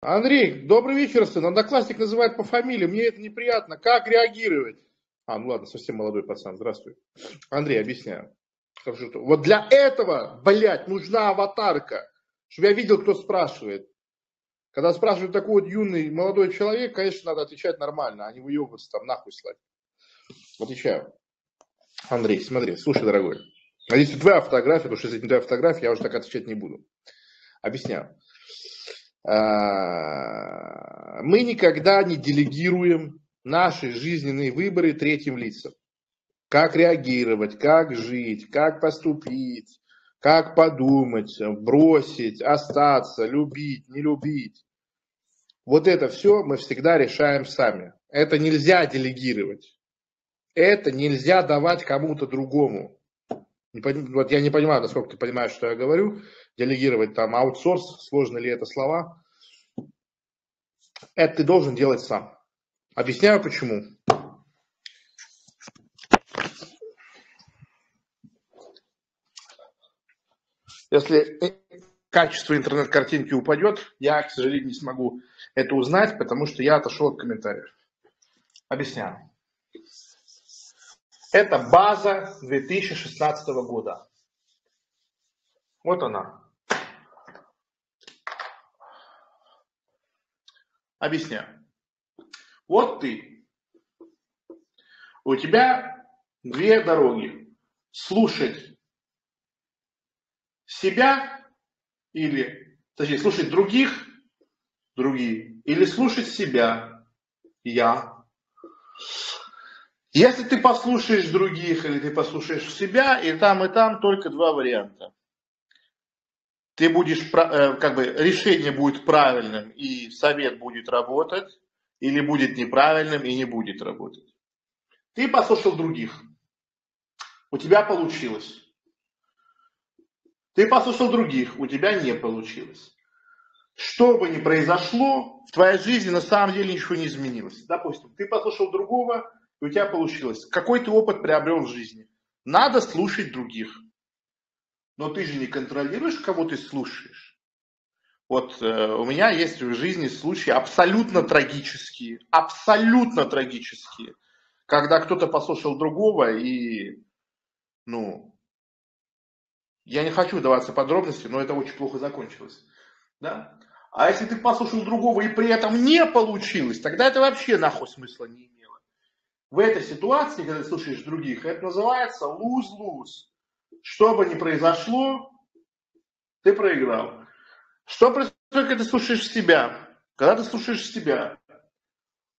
Андрей, добрый вечер, сын. Одноклассник называет по фамилии, мне это неприятно. Как реагировать? А, ну ладно, совсем молодой пацан, здравствуй. Андрей, объясняю. Вот для этого, блядь, нужна аватарка, чтобы я видел, кто спрашивает. Когда спрашивают такой вот юный молодой человек, конечно, надо отвечать нормально, а не выебываться там нахуй слать. Отвечаю. Андрей, смотри, слушай, дорогой. А если твоя фотография, потому что если не твоя фотография, я уже так отвечать не буду. Объясняю. А, мы никогда не делегируем наши жизненные выборы третьим лицам. Как реагировать, как жить, как поступить, как подумать, бросить, остаться, любить, не любить. Вот это все мы всегда решаем сами. Это нельзя делегировать. Это нельзя давать кому-то другому. Вот я не понимаю, насколько ты понимаешь, что я говорю делегировать там аутсорс, сложно ли это слова. Это ты должен делать сам. Объясняю почему. Если качество интернет-картинки упадет, я, к сожалению, не смогу это узнать, потому что я отошел от комментариев. Объясняю. Это база 2016 года. Вот она. Объясняю. Вот ты. У тебя две дороги. Слушать себя или, точнее, слушать других, другие, или слушать себя, я. Если ты послушаешь других или ты послушаешь себя, и там, и там только два варианта ты будешь, э, как бы решение будет правильным и совет будет работать, или будет неправильным и не будет работать. Ты послушал других. У тебя получилось. Ты послушал других, у тебя не получилось. Что бы ни произошло, в твоей жизни на самом деле ничего не изменилось. Допустим, ты послушал другого, и у тебя получилось. Какой ты опыт приобрел в жизни? Надо слушать других. Но ты же не контролируешь, кого ты слушаешь. Вот э, у меня есть в жизни случаи абсолютно трагические, абсолютно трагические, когда кто-то послушал другого и, ну, я не хочу даваться подробности, но это очень плохо закончилось. Да? А если ты послушал другого и при этом не получилось, тогда это вообще нахуй смысла не имело. В этой ситуации, когда ты слушаешь других, это называется lose-lose. Что бы ни произошло, ты проиграл. Что происходит, когда ты слушаешь себя? Когда ты слушаешь себя,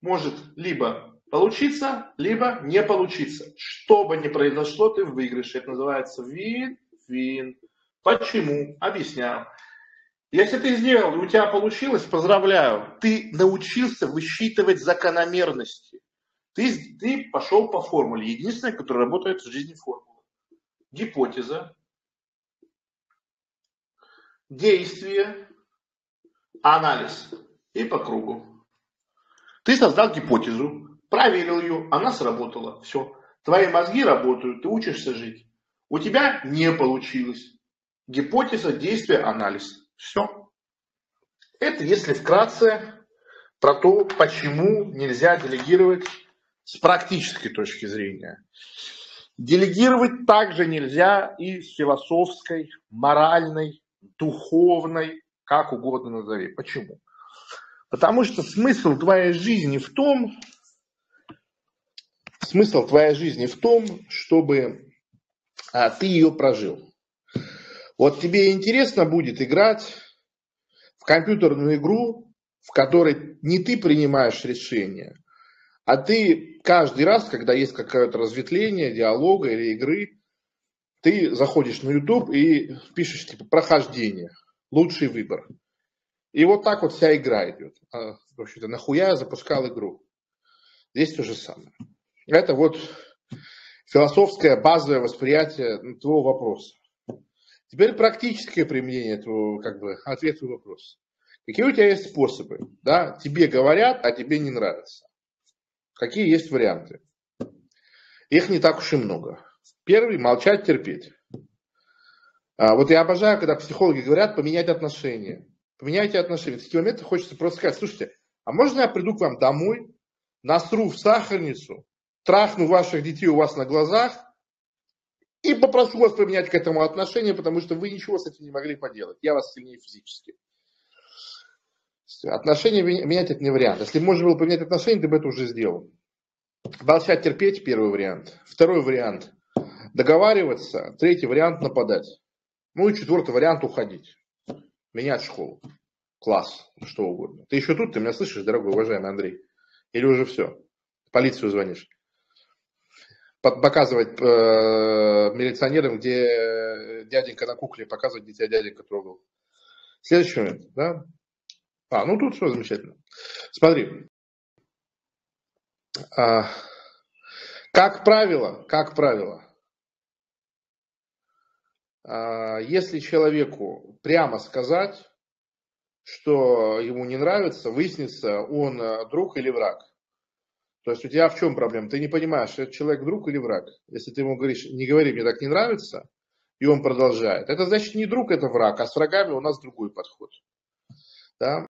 может либо получиться, либо не получиться. Что бы ни произошло, ты в выигрыше. Это называется вин-вин. Почему? Объясняю. Если ты сделал, и у тебя получилось, поздравляю, ты научился высчитывать закономерности. Ты, ты пошел по формуле. Единственное, которая работает в жизни формула гипотеза, действие, анализ и по кругу. Ты создал гипотезу, проверил ее, она сработала, все. Твои мозги работают, ты учишься жить. У тебя не получилось. Гипотеза, действие, анализ. Все. Это если вкратце про то, почему нельзя делегировать с практической точки зрения. Делегировать также нельзя и с философской, моральной, духовной, как угодно назови. Почему? Потому что смысл твоей жизни в том, смысл твоей жизни в том, чтобы а, ты ее прожил. Вот тебе интересно будет играть в компьютерную игру, в которой не ты принимаешь решения, а ты каждый раз, когда есть какое-то разветвление, диалога или игры, ты заходишь на YouTube и пишешь типа прохождение, лучший выбор. И вот так вот вся игра идет. А, в общем-то, нахуя я запускал игру? Здесь то же самое. Это вот философское базовое восприятие твоего вопроса. Теперь практическое применение этого как бы, ответа на вопрос. Какие у тебя есть способы? Да? Тебе говорят, а тебе не нравится. Какие есть варианты? Их не так уж и много. Первый – молчать, терпеть. А, вот я обожаю, когда психологи говорят поменять отношения. Поменяйте отношения. В такие моменты хочется просто сказать, слушайте, а можно я приду к вам домой, насру в сахарницу, трахну ваших детей у вас на глазах и попрошу вас поменять к этому отношение, потому что вы ничего с этим не могли поделать. Я вас сильнее физически. Отношения менять это не вариант. Если можно было поменять отношения, ты бы это уже сделал. Молчать, терпеть, первый вариант. Второй вариант – договариваться. Третий вариант – нападать. Ну и четвертый вариант – уходить. Менять школу. Класс. Что угодно. Ты еще тут? Ты меня слышишь, дорогой, уважаемый Андрей? Или уже все? полицию звонишь? Показывать э, милиционерам, где дяденька на кукле, показывать, где тебя дяденька трогал. Следующий момент, да? А, ну тут все замечательно. Смотри. А, как правило, как правило, а, если человеку прямо сказать, что ему не нравится, выяснится, он э, друг или враг. То есть у тебя в чем проблема? Ты не понимаешь, это человек друг или враг. Если ты ему говоришь, не говори, мне так не нравится, и он продолжает. Это значит не друг, это враг, а с врагами у нас другой подход. Да?